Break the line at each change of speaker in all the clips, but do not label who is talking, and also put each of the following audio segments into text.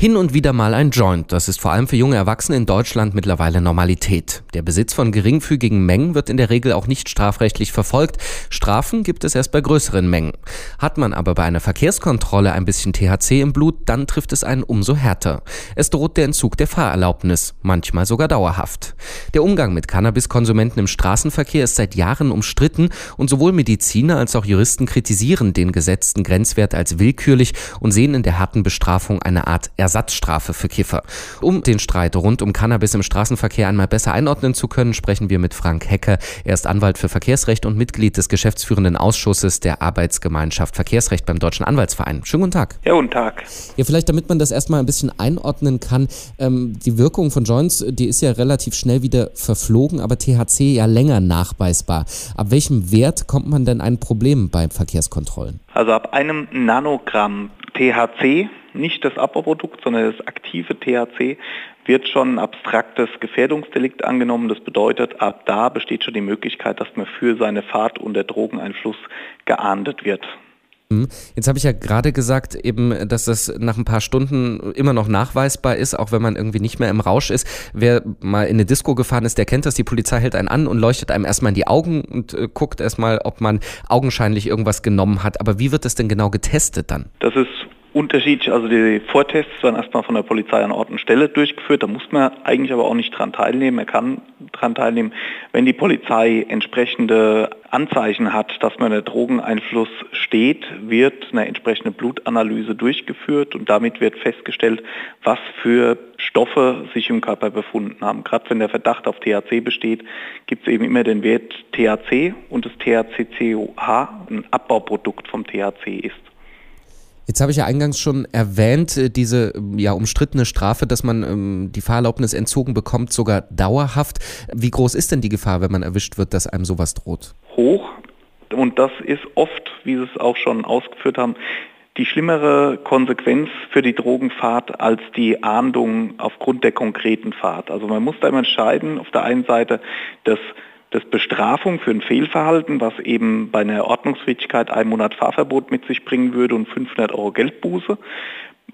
Hin und wieder mal ein Joint, das ist vor allem für junge Erwachsene in Deutschland mittlerweile Normalität. Der Besitz von geringfügigen Mengen wird in der Regel auch nicht strafrechtlich verfolgt. Strafen gibt es erst bei größeren Mengen. Hat man aber bei einer Verkehrskontrolle ein bisschen THC im Blut, dann trifft es einen umso härter. Es droht der Entzug der Fahrerlaubnis, manchmal sogar dauerhaft. Der Umgang mit Cannabiskonsumenten im Straßenverkehr ist seit Jahren umstritten und sowohl Mediziner als auch Juristen kritisieren den gesetzten Grenzwert als willkürlich und sehen in der harten Bestrafung eine Art Ersatzstrafe für Kiffer. Um den Streit rund um Cannabis im Straßenverkehr einmal besser einordnen zu können, sprechen wir mit Frank Hecker. Er ist Anwalt für Verkehrsrecht und Mitglied des geschäftsführenden Ausschusses der Arbeitsgemeinschaft Verkehrsrecht beim Deutschen Anwaltsverein. Schönen guten Tag.
Ja, guten Tag.
Ja, vielleicht damit man das erstmal ein bisschen einordnen kann. Ähm, die Wirkung von Joints, die ist ja relativ schnell wieder verflogen, aber THC ja länger nachweisbar. Ab welchem Wert kommt man denn ein Problem bei Verkehrskontrollen?
Also ab einem Nanogramm THC nicht das Abbauprodukt, sondern das aktive THC, wird schon ein abstraktes Gefährdungsdelikt angenommen. Das bedeutet, ab da besteht schon die Möglichkeit, dass man für seine Fahrt unter Drogeneinfluss geahndet wird.
Hm. Jetzt habe ich ja gerade gesagt, eben, dass das nach ein paar Stunden immer noch nachweisbar ist, auch wenn man irgendwie nicht mehr im Rausch ist. Wer mal in eine Disco gefahren ist, der kennt das. Die Polizei hält einen an und leuchtet einem erstmal in die Augen und äh, guckt erstmal, ob man augenscheinlich irgendwas genommen hat. Aber wie wird das denn genau getestet dann?
Das ist unterschiedlich. Also die Vortests werden erstmal von der Polizei an Ort und Stelle durchgeführt. Da muss man eigentlich aber auch nicht dran teilnehmen. Er kann dran teilnehmen, wenn die Polizei entsprechende Anzeichen hat, dass man unter Drogeneinfluss steht, wird eine entsprechende Blutanalyse durchgeführt und damit wird festgestellt, was für Stoffe sich im Körper befunden haben. Gerade wenn der Verdacht auf THC besteht, gibt es eben immer den Wert THC und das THCCOH, ein Abbauprodukt vom THC ist.
Jetzt habe ich ja eingangs schon erwähnt, äh, diese ja umstrittene Strafe, dass man ähm, die Fahrerlaubnis entzogen bekommt, sogar dauerhaft. Wie groß ist denn die Gefahr, wenn man erwischt wird, dass einem sowas droht?
Hoch. Und das ist oft, wie Sie es auch schon ausgeführt haben, die schlimmere Konsequenz für die Drogenfahrt als die Ahndung aufgrund der konkreten Fahrt. Also man muss da immer entscheiden, auf der einen Seite, dass das Bestrafung für ein Fehlverhalten, was eben bei einer Ordnungswidrigkeit einen Monat Fahrverbot mit sich bringen würde und 500 Euro Geldbuße.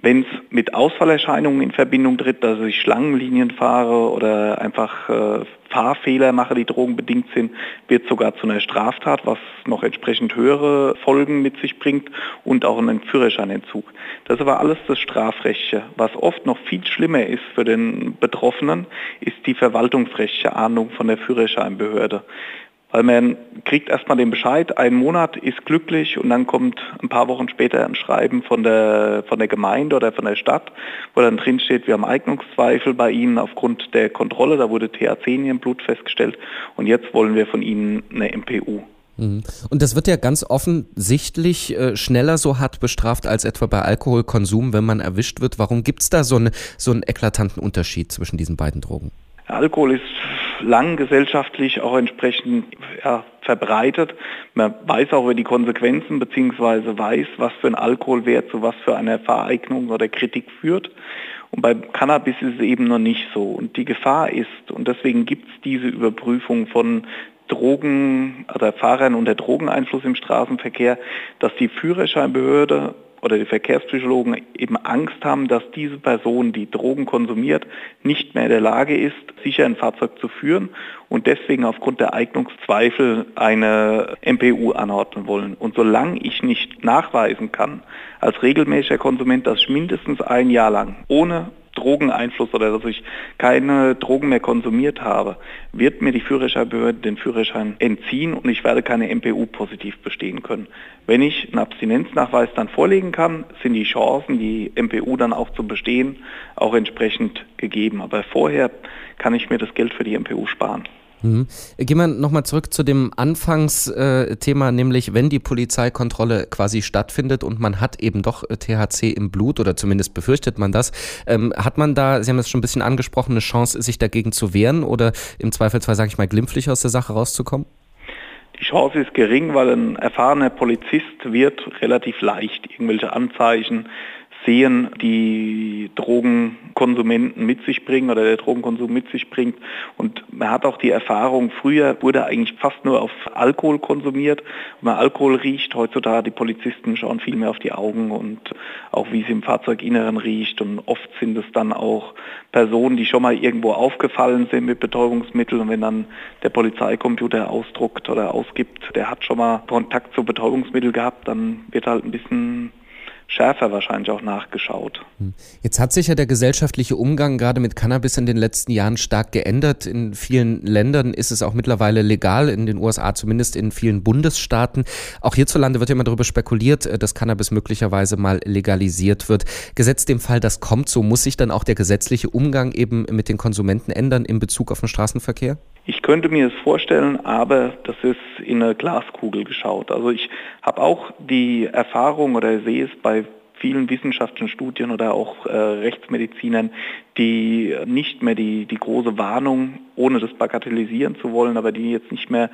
Wenn es mit Ausfallerscheinungen in Verbindung tritt, dass ich Schlangenlinien fahre oder einfach äh, Fahrfehler mache, die drogenbedingt sind, wird sogar zu einer Straftat, was noch entsprechend höhere Folgen mit sich bringt und auch einen Führerscheinentzug. Das aber alles das Strafrechtliche. Was oft noch viel schlimmer ist für den Betroffenen, ist die verwaltungsrechtliche Ahndung von der Führerscheinbehörde. Weil man kriegt erstmal den Bescheid, ein Monat ist glücklich und dann kommt ein paar Wochen später ein Schreiben von der, von der Gemeinde oder von der Stadt, wo dann drin steht, wir haben Eignungszweifel bei Ihnen aufgrund der Kontrolle, da wurde THC in Ihrem Blut festgestellt und jetzt wollen wir von Ihnen eine MPU.
Mhm. Und das wird ja ganz offensichtlich äh, schneller so hart bestraft als etwa bei Alkoholkonsum, wenn man erwischt wird. Warum gibt es da so, eine, so einen eklatanten Unterschied zwischen diesen beiden Drogen?
Alkohol ist lang gesellschaftlich auch entsprechend ja, verbreitet. Man weiß auch über die Konsequenzen beziehungsweise weiß, was für ein Alkoholwert zu was für eine Vereignung oder Kritik führt. Und bei Cannabis ist es eben noch nicht so. Und die Gefahr ist, und deswegen gibt es diese Überprüfung von Drogen oder Fahrern unter Drogeneinfluss im Straßenverkehr, dass die Führerscheinbehörde oder die Verkehrspsychologen eben Angst haben, dass diese Person, die Drogen konsumiert, nicht mehr in der Lage ist, sicher ein Fahrzeug zu führen und deswegen aufgrund der Eignungszweifel eine MPU anordnen wollen. Und solange ich nicht nachweisen kann, als regelmäßiger Konsument, dass ich mindestens ein Jahr lang ohne Drogeneinfluss oder dass ich keine Drogen mehr konsumiert habe, wird mir die Führerscheinbehörde den Führerschein entziehen und ich werde keine MPU positiv bestehen können. Wenn ich einen Abstinenznachweis dann vorlegen kann, sind die Chancen, die MPU dann auch zu bestehen, auch entsprechend gegeben. Aber vorher kann ich mir das Geld für die MPU sparen.
Mhm. Gehen wir nochmal zurück zu dem Anfangsthema, nämlich wenn die Polizeikontrolle quasi stattfindet und man hat eben doch äh, THC im Blut oder zumindest befürchtet man das, ähm, hat man da, Sie haben es schon ein bisschen angesprochen, eine Chance, sich dagegen zu wehren oder im Zweifelsfall, sage ich mal, glimpflich aus der Sache rauszukommen?
Die Chance ist gering, weil ein erfahrener Polizist wird relativ leicht irgendwelche Anzeichen sehen, die Drogenkonsumenten mit sich bringen oder der Drogenkonsum mit sich bringt. Und man hat auch die Erfahrung, früher wurde eigentlich fast nur auf Alkohol konsumiert. Wenn man Alkohol riecht, heutzutage die Polizisten schauen viel mehr auf die Augen und auch wie es im Fahrzeuginneren riecht. Und oft sind es dann auch Personen, die schon mal irgendwo aufgefallen sind mit Betäubungsmitteln. Und wenn dann der Polizeicomputer ausdruckt oder ausgibt, der hat schon mal Kontakt zu Betäubungsmitteln gehabt, dann wird halt ein bisschen schärfer wahrscheinlich auch nachgeschaut. Hm.
Jetzt hat sich ja der gesellschaftliche Umgang gerade mit Cannabis in den letzten Jahren stark geändert. In vielen Ländern ist es auch mittlerweile legal, in den USA zumindest in vielen Bundesstaaten. Auch hierzulande wird ja immer darüber spekuliert, äh, dass Cannabis möglicherweise mal legalisiert wird. Gesetzt dem Fall, das kommt so, muss sich dann auch der gesetzliche Umgang eben mit den Konsumenten ändern in Bezug auf den Straßenverkehr?
Ich könnte mir es vorstellen, aber das ist in eine Glaskugel geschaut. Also ich habe auch die Erfahrung oder sehe es bei vielen wissenschaftlichen Studien oder auch äh, Rechtsmedizinern, die nicht mehr die, die große Warnung, ohne das bagatellisieren zu wollen, aber die jetzt nicht mehr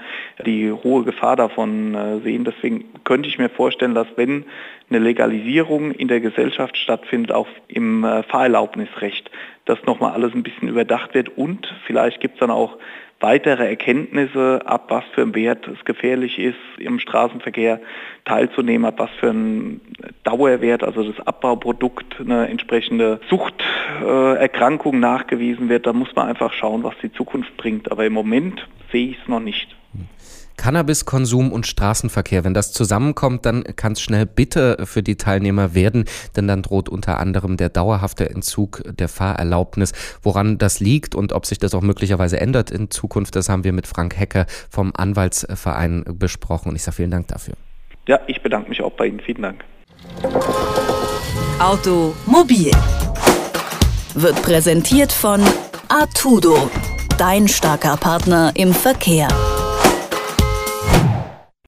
die hohe Gefahr davon äh, sehen. Deswegen könnte ich mir vorstellen, dass wenn eine Legalisierung in der Gesellschaft stattfindet, auch im äh, Fahrerlaubnisrecht, dass nochmal alles ein bisschen überdacht wird und vielleicht gibt es dann auch weitere Erkenntnisse, ab was für ein Wert es gefährlich ist, im Straßenverkehr teilzunehmen, ab was für ein Dauerwert, also das Abbauprodukt, eine entsprechende Suchterkrankung nachgewiesen wird. Da muss man einfach schauen, was die Zukunft bringt. Aber im Moment sehe ich es noch nicht.
Cannabiskonsum und Straßenverkehr, wenn das zusammenkommt, dann kann es schnell bitter für die Teilnehmer werden, denn dann droht unter anderem der dauerhafte Entzug der Fahrerlaubnis. Woran das liegt und ob sich das auch möglicherweise ändert in Zukunft, das haben wir mit Frank Hecker vom Anwaltsverein besprochen und ich sage vielen Dank dafür.
Ja, ich bedanke mich auch bei Ihnen. Vielen Dank.
Automobil wird präsentiert von Artudo, dein starker Partner im Verkehr.